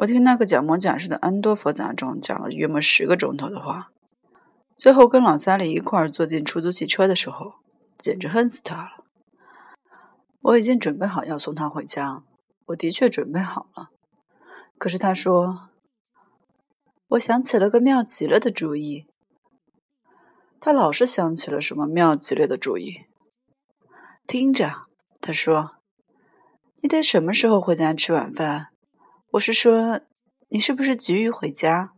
我听那个假模假式的安多佛杂种讲了约莫十个钟头的话，最后跟老萨利一块儿坐进出租汽车的时候，简直恨死他了。我已经准备好要送他回家，我的确准备好了。可是他说：“我想起了个妙极了的主意。”他老是想起了什么妙极了的主意。听着，他说：“你得什么时候回家吃晚饭？我是说，你是不是急于回家？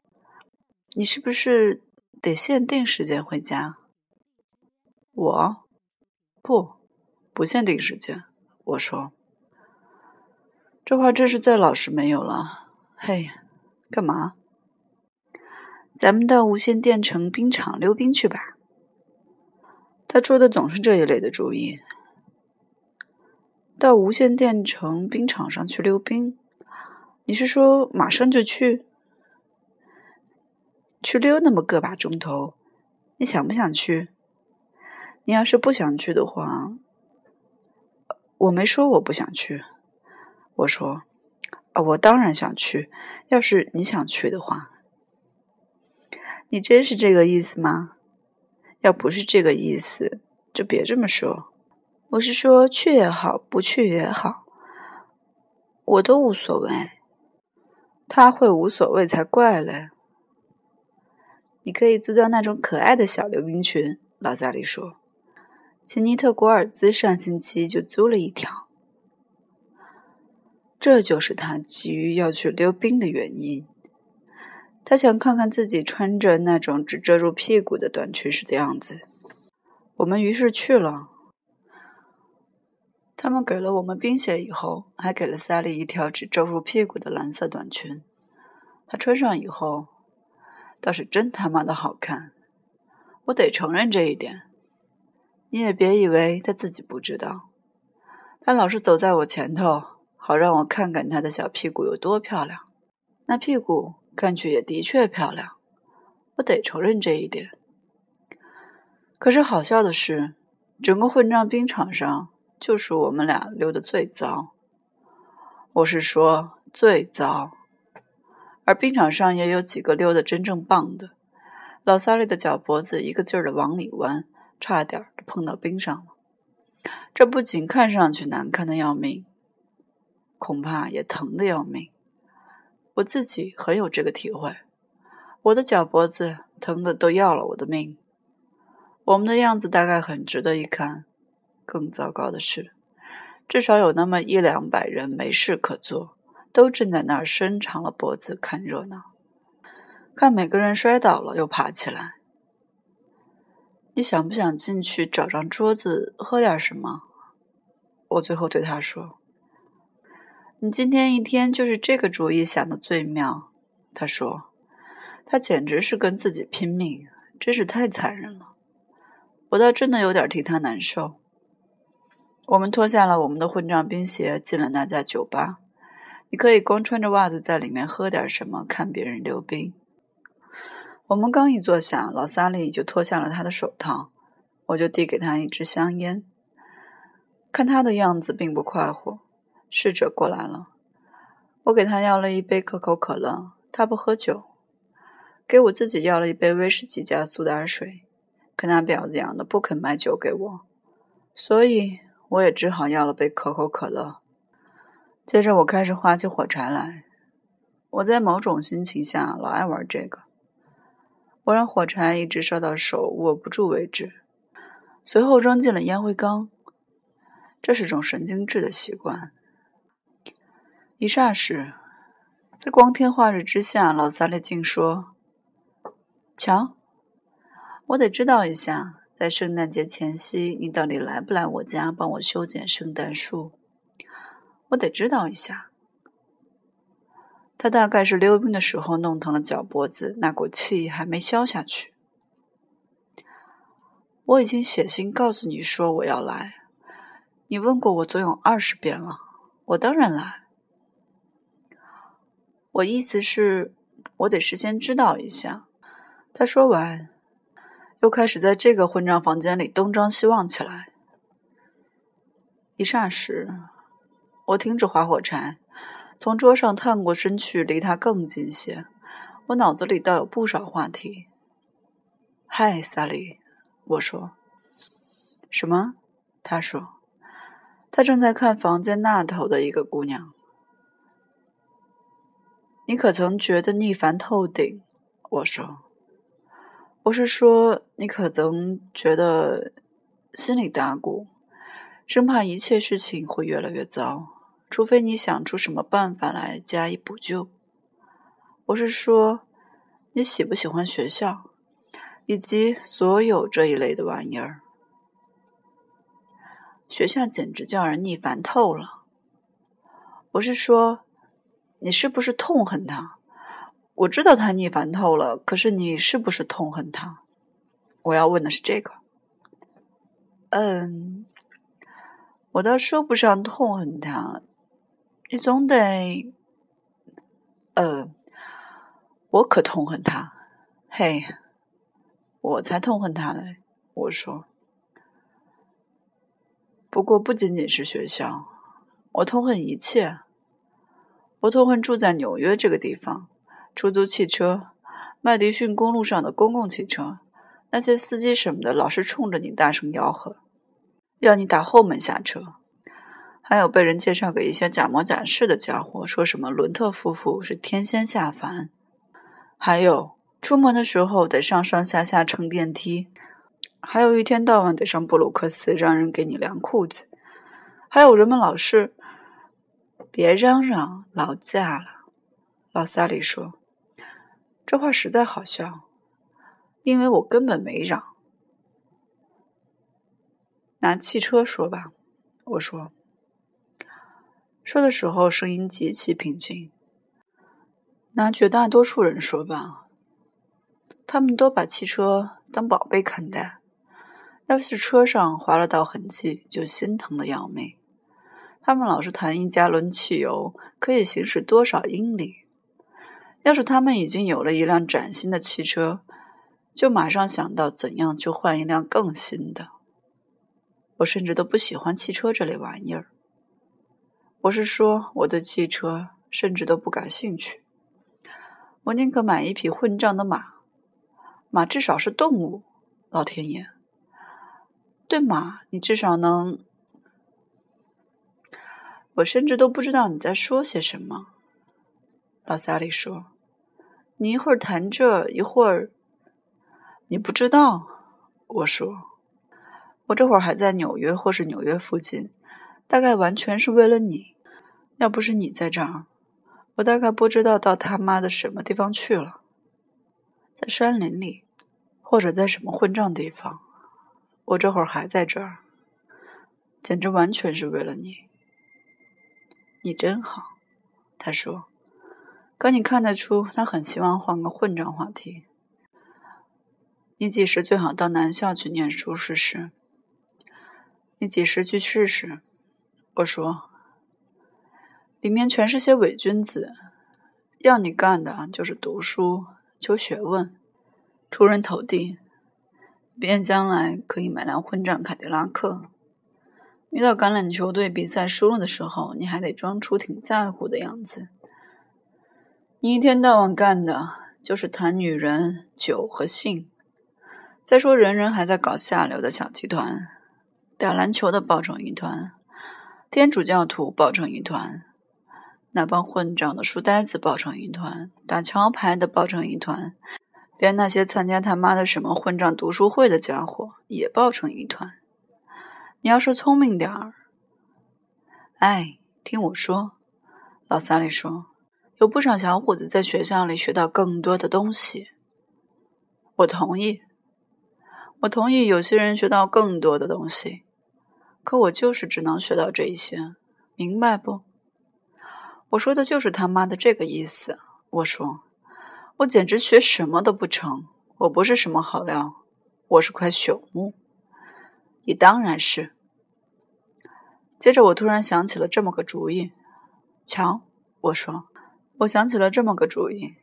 你是不是得限定时间回家？”我，不，不限定时间。我说：“这话真是再老实没有了。”嘿，干嘛？咱们到无线电城冰场溜冰去吧。他出的总是这一类的主意。到无线电城冰场上去溜冰？你是说马上就去？去溜那么个把钟头？你想不想去？你要是不想去的话，我没说我不想去。我说。啊，我当然想去。要是你想去的话，你真是这个意思吗？要不是这个意思，就别这么说。我是说，去也好，不去也好，我都无所谓。他会无所谓才怪嘞。你可以租到那种可爱的小溜冰裙。老萨利说，切尼特古尔兹上星期就租了一条。这就是他急于要去溜冰的原因。他想看看自己穿着那种只遮住屁股的短裙时的样子。我们于是去了。他们给了我们冰鞋以后，还给了萨利一条只遮住屁股的蓝色短裙。她穿上以后，倒是真他妈的好看。我得承认这一点。你也别以为他自己不知道。他老是走在我前头。好让我看看他的小屁股有多漂亮，那屁股看去也的确漂亮，我得承认这一点。可是好笑的是，整个混账冰场上就属我们俩溜的最糟，我是说最糟。而冰场上也有几个溜的真正棒的，老萨利的脚脖子一个劲儿的往里弯，差点就碰到冰上了。这不仅看上去难看的要命。恐怕也疼的要命，我自己很有这个体会。我的脚脖子疼的都要了我的命。我们的样子大概很值得一看。更糟糕的是，至少有那么一两百人没事可做，都正在那儿伸长了脖子看热闹，看每个人摔倒了又爬起来。你想不想进去找张桌子喝点什么？我最后对他说。你今天一天就是这个主意想的最妙，他说，他简直是跟自己拼命，真是太残忍了。我倒真的有点替他难受。我们脱下了我们的混账冰鞋，进了那家酒吧。你可以光穿着袜子在里面喝点什么，看别人溜冰。我们刚一坐下，老萨利就脱下了他的手套，我就递给他一支香烟，看他的样子并不快活。侍者过来了，我给他要了一杯可口可乐，他不喝酒，给我自己要了一杯威士忌加苏打水，可那婊子养的不肯买酒给我，所以我也只好要了杯可口可乐。接着我开始划起火柴来，我在某种心情下老爱玩这个，我让火柴一直烧到手握不住为止，随后扔进了烟灰缸，这是种神经质的习惯。一霎时，在光天化日之下，老萨利竟说：“瞧，我得知道一下，在圣诞节前夕，你到底来不来我家帮我修剪圣诞树？我得知道一下。”他大概是溜冰的时候弄疼了脚脖子，那股气还没消下去。我已经写信告诉你说我要来，你问过我总有二十遍了，我当然来。我意思是，我得事先知道一下。他说完，又开始在这个混账房间里东张西望起来。一霎时，我停止划火柴，从桌上探过身去，离他更近些。我脑子里倒有不少话题。嗨，萨利，我说。什么？他说。他正在看房间那头的一个姑娘。你可曾觉得腻烦透顶？我说。我是说，你可曾觉得心里打鼓，生怕一切事情会越来越糟，除非你想出什么办法来加以补救。我是说，你喜不喜欢学校，以及所有这一类的玩意儿？学校简直叫人腻烦透了。我是说，你是不是痛恨他？我知道他腻烦透了，可是你是不是痛恨他？我要问的是这个。嗯，我倒说不上痛恨他，你总得……呃，我可痛恨他。嘿，我才痛恨他嘞！我说。不过不仅仅是学校，我痛恨一切。我痛恨住在纽约这个地方，出租汽车、麦迪逊公路上的公共汽车，那些司机什么的老是冲着你大声吆喝，要你打后门下车。还有被人介绍给一些假模假式的家伙，说什么伦特夫妇是天仙下凡。还有出门的时候得上上下下乘电梯。还有一天到晚得上布鲁克斯，让人给你量裤子。还有人们老是别嚷嚷，劳驾了。老萨里说这话实在好笑，因为我根本没嚷。拿汽车说吧，我说。说的时候声音极其平静。拿绝大多数人说吧，他们都把汽车当宝贝看待。要是车上划了道痕迹，就心疼的要命。他们老是谈一加仑汽油可以行驶多少英里。要是他们已经有了一辆崭新的汽车，就马上想到怎样去换一辆更新的。我甚至都不喜欢汽车这类玩意儿。我是说，我对汽车甚至都不感兴趣。我宁可买一匹混账的马，马至少是动物。老天爷！对马，你至少能……我甚至都不知道你在说些什么。老萨利说：“你一会儿谈这，一会儿……你不知道。”我说：“我这会儿还在纽约，或是纽约附近，大概完全是为了你。要不是你在这儿，我大概不知道到他妈的什么地方去了，在山林里，或者在什么混账地方。”我这会儿还在这儿，简直完全是为了你。你真好，他说。可你看得出，他很希望换个混账话题。你几时最好到南校去念书试试？你几时去试试？我说。里面全是些伪君子，要你干的就是读书、求学问、出人头地。便将来可以买辆混账凯迪拉克。遇到橄榄球队比赛输了的时候，你还得装出挺在乎的样子。你一天到晚干的就是谈女人、酒和性。再说，人人还在搞下流的小集团，打篮球的抱成一团，天主教徒抱成一团，那帮混账的书呆子抱成一团，打桥牌的抱成一团。连那些参加他妈的什么混账读书会的家伙也抱成一团。你要是聪明点儿，哎，听我说，老萨利说，有不少小伙子在学校里学到更多的东西。我同意，我同意，有些人学到更多的东西，可我就是只能学到这一些，明白不？我说的就是他妈的这个意思。我说。我简直学什么都不成，我不是什么好料，我是块朽木。你当然是。接着我突然想起了这么个主意，瞧，我说，我想起了这么个主意。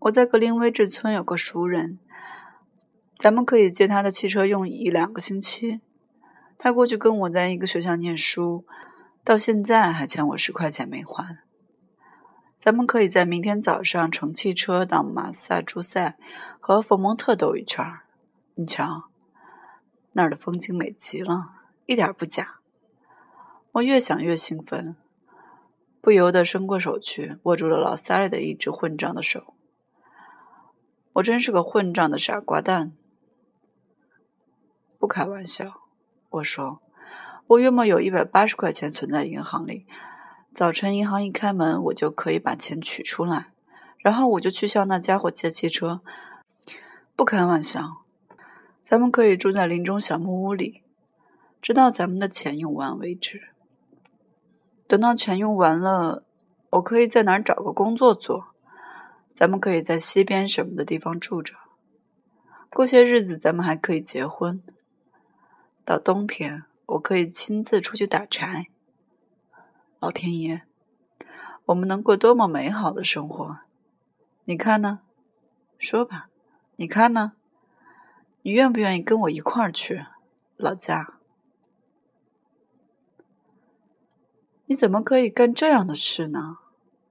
我在格林威治村有个熟人，咱们可以借他的汽车用一两个星期。他过去跟我在一个学校念书，到现在还欠我十块钱没还。咱们可以在明天早上乘汽车到马萨诸塞和佛蒙特兜一圈儿。你瞧，那儿的风景美极了，一点不假。我越想越兴奋，不由得伸过手去，握住了老萨利的一只混账的手。我真是个混账的傻瓜蛋。不开玩笑，我说，我约莫有一百八十块钱存在银行里。早晨银行一开门，我就可以把钱取出来，然后我就去向那家伙借汽车。不开玩笑，咱们可以住在林中小木屋里，直到咱们的钱用完为止。等到钱用完了，我可以在哪儿找个工作做？咱们可以在西边什么的地方住着。过些日子，咱们还可以结婚。到冬天，我可以亲自出去打柴。老天爷，我们能过多么美好的生活？你看呢？说吧，你看呢？你愿不愿意跟我一块儿去老家？你怎么可以干这样的事呢？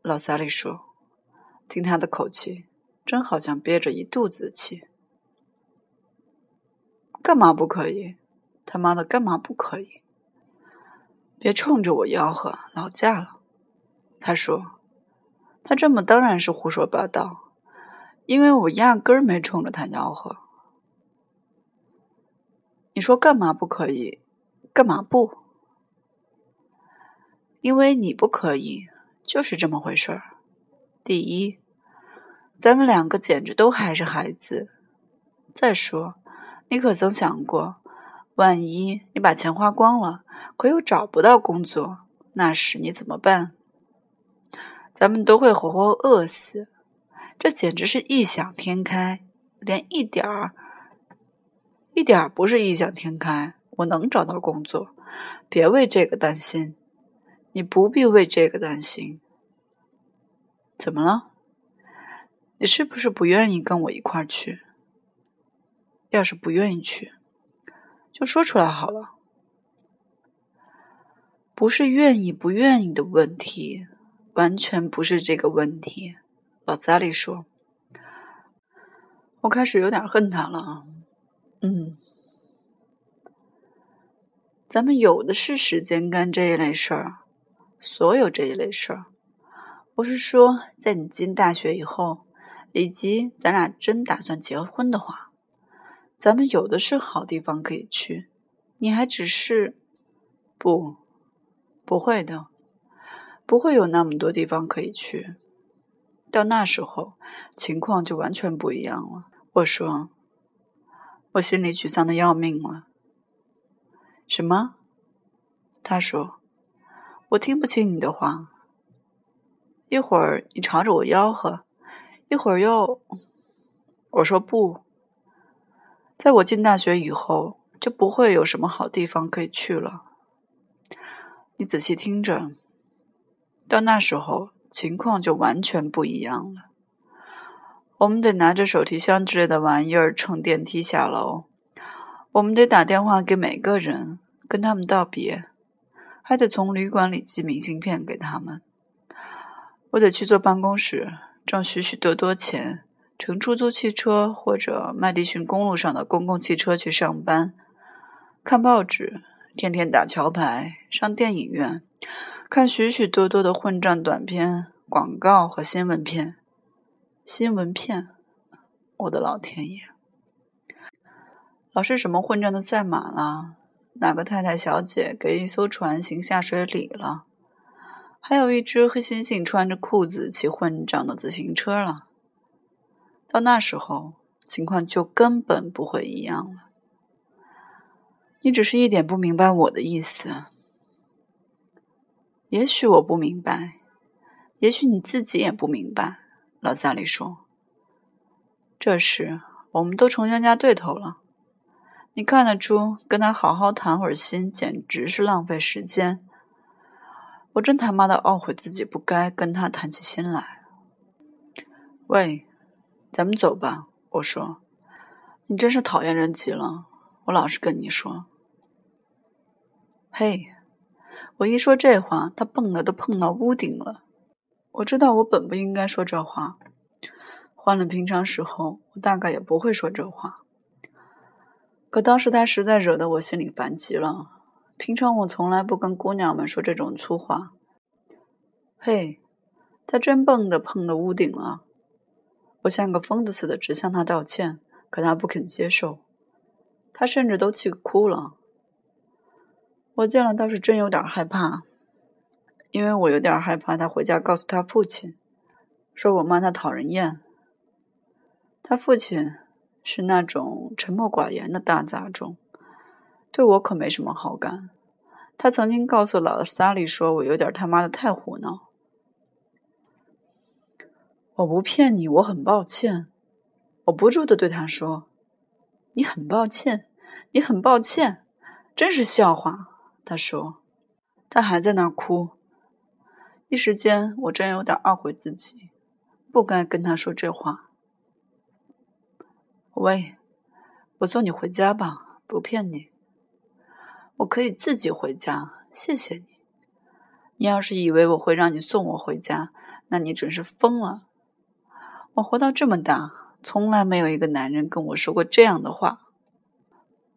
老萨利说：“听他的口气，真好像憋着一肚子的气。干嘛不可以？他妈的，干嘛不可以？”别冲着我吆喝，老架了。他说：“他这么当然是胡说八道，因为我压根儿没冲着他吆喝。你说干嘛不可以？干嘛不？因为你不可以，就是这么回事儿。第一，咱们两个简直都还是孩子。再说，你可曾想过，万一你把钱花光了？”可又找不到工作，那时你怎么办？咱们都会活活饿死，这简直是异想天开，连一点儿、一点儿不是异想天开。我能找到工作，别为这个担心，你不必为这个担心。怎么了？你是不是不愿意跟我一块儿去？要是不愿意去，就说出来好了。不是愿意不愿意的问题，完全不是这个问题。老萨利说：“我开始有点恨他了。”嗯，咱们有的是时间干这一类事儿，所有这一类事儿。我是说，在你进大学以后，以及咱俩真打算结婚的话，咱们有的是好地方可以去。你还只是不。不会的，不会有那么多地方可以去。到那时候，情况就完全不一样了。我说，我心里沮丧的要命了。什么？他说，我听不清你的话。一会儿你朝着我吆喝，一会儿又……我说不，在我进大学以后，就不会有什么好地方可以去了。你仔细听着，到那时候情况就完全不一样了。我们得拿着手提箱之类的玩意儿乘电梯下楼，我们得打电话给每个人跟他们道别，还得从旅馆里寄明信片给他们。我得去坐办公室挣许许多多钱，乘出租汽车或者麦迪逊公路上的公共汽车去上班，看报纸。天天打桥牌，上电影院，看许许多多的混账短片、广告和新闻片。新闻片，我的老天爷！老是什么混账的赛马了？哪个太太小姐给一艘船行下水礼了？还有一只黑猩猩穿着裤子骑混账的自行车了。到那时候，情况就根本不会一样了。你只是一点不明白我的意思。也许我不明白，也许你自己也不明白。老萨利说：“这时我们都成冤家对头了。你看得出，跟他好好谈会儿心，简直是浪费时间。我真他妈的懊悔自己不该跟他谈起心来。”喂，咱们走吧。我说：“你真是讨厌人极了。”我老是跟你说。嘿，我一说这话，他蹦的都碰到屋顶了。我知道我本不应该说这话。换了平常时候，我大概也不会说这话。可当时他实在惹得我心里烦极了。平常我从来不跟姑娘们说这种粗话。嘿，他真蹦的碰了屋顶了！我像个疯子似的直向他道歉，可他不肯接受。他甚至都气哭了。我见了倒是真有点害怕，因为我有点害怕他回家告诉他父亲，说我骂他讨人厌。他父亲。是那种沉默寡言的大杂种，对我可没什么好感。他曾经告诉老萨利说我有点他妈的太胡闹。我不骗你，我很抱歉。我不住的对他说：“你很抱歉，你很抱歉，真是笑话。”他说，他还在那儿哭。一时间，我真有点懊悔自己，不该跟他说这话。喂，我送你回家吧，不骗你。我可以自己回家，谢谢你。你要是以为我会让你送我回家，那你准是疯了。我活到这么大，从来没有一个男人跟我说过这样的话。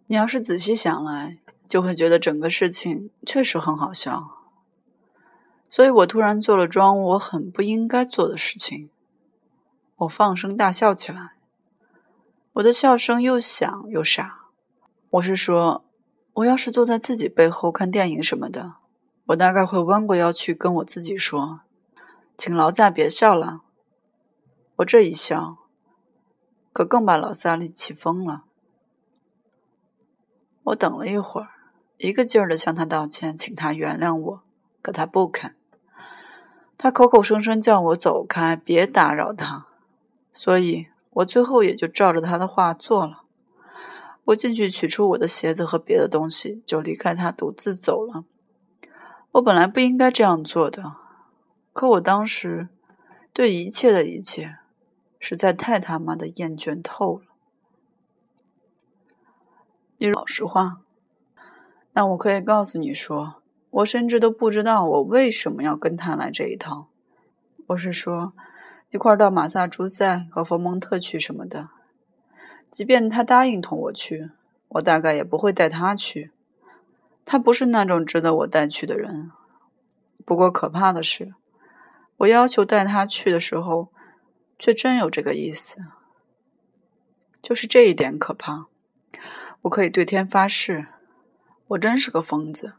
你要是仔细想来，就会觉得整个事情确实很好笑。所以我突然做了桩我很不应该做的事情，我放声大笑起来。我的笑声又响又傻。我是说，我要是坐在自己背后看电影什么的，我大概会弯过腰去跟我自己说：“请劳驾别笑了。”我这一笑，可更把老萨利气疯了。我等了一会儿，一个劲儿的向他道歉，请他原谅我，可他不肯。他口口声声叫我走开，别打扰他，所以。我最后也就照着他的话做了。我进去取出我的鞋子和别的东西，就离开他，独自走了。我本来不应该这样做的，可我当时对一切的一切实在太他妈的厌倦透了。你老实话，那我可以告诉你说，我甚至都不知道我为什么要跟他来这一套。我是说。一块到马萨诸塞和佛蒙特去什么的，即便他答应同我去，我大概也不会带他去。他不是那种值得我带去的人。不过可怕的是，我要求带他去的时候，却真有这个意思。就是这一点可怕。我可以对天发誓，我真是个疯子。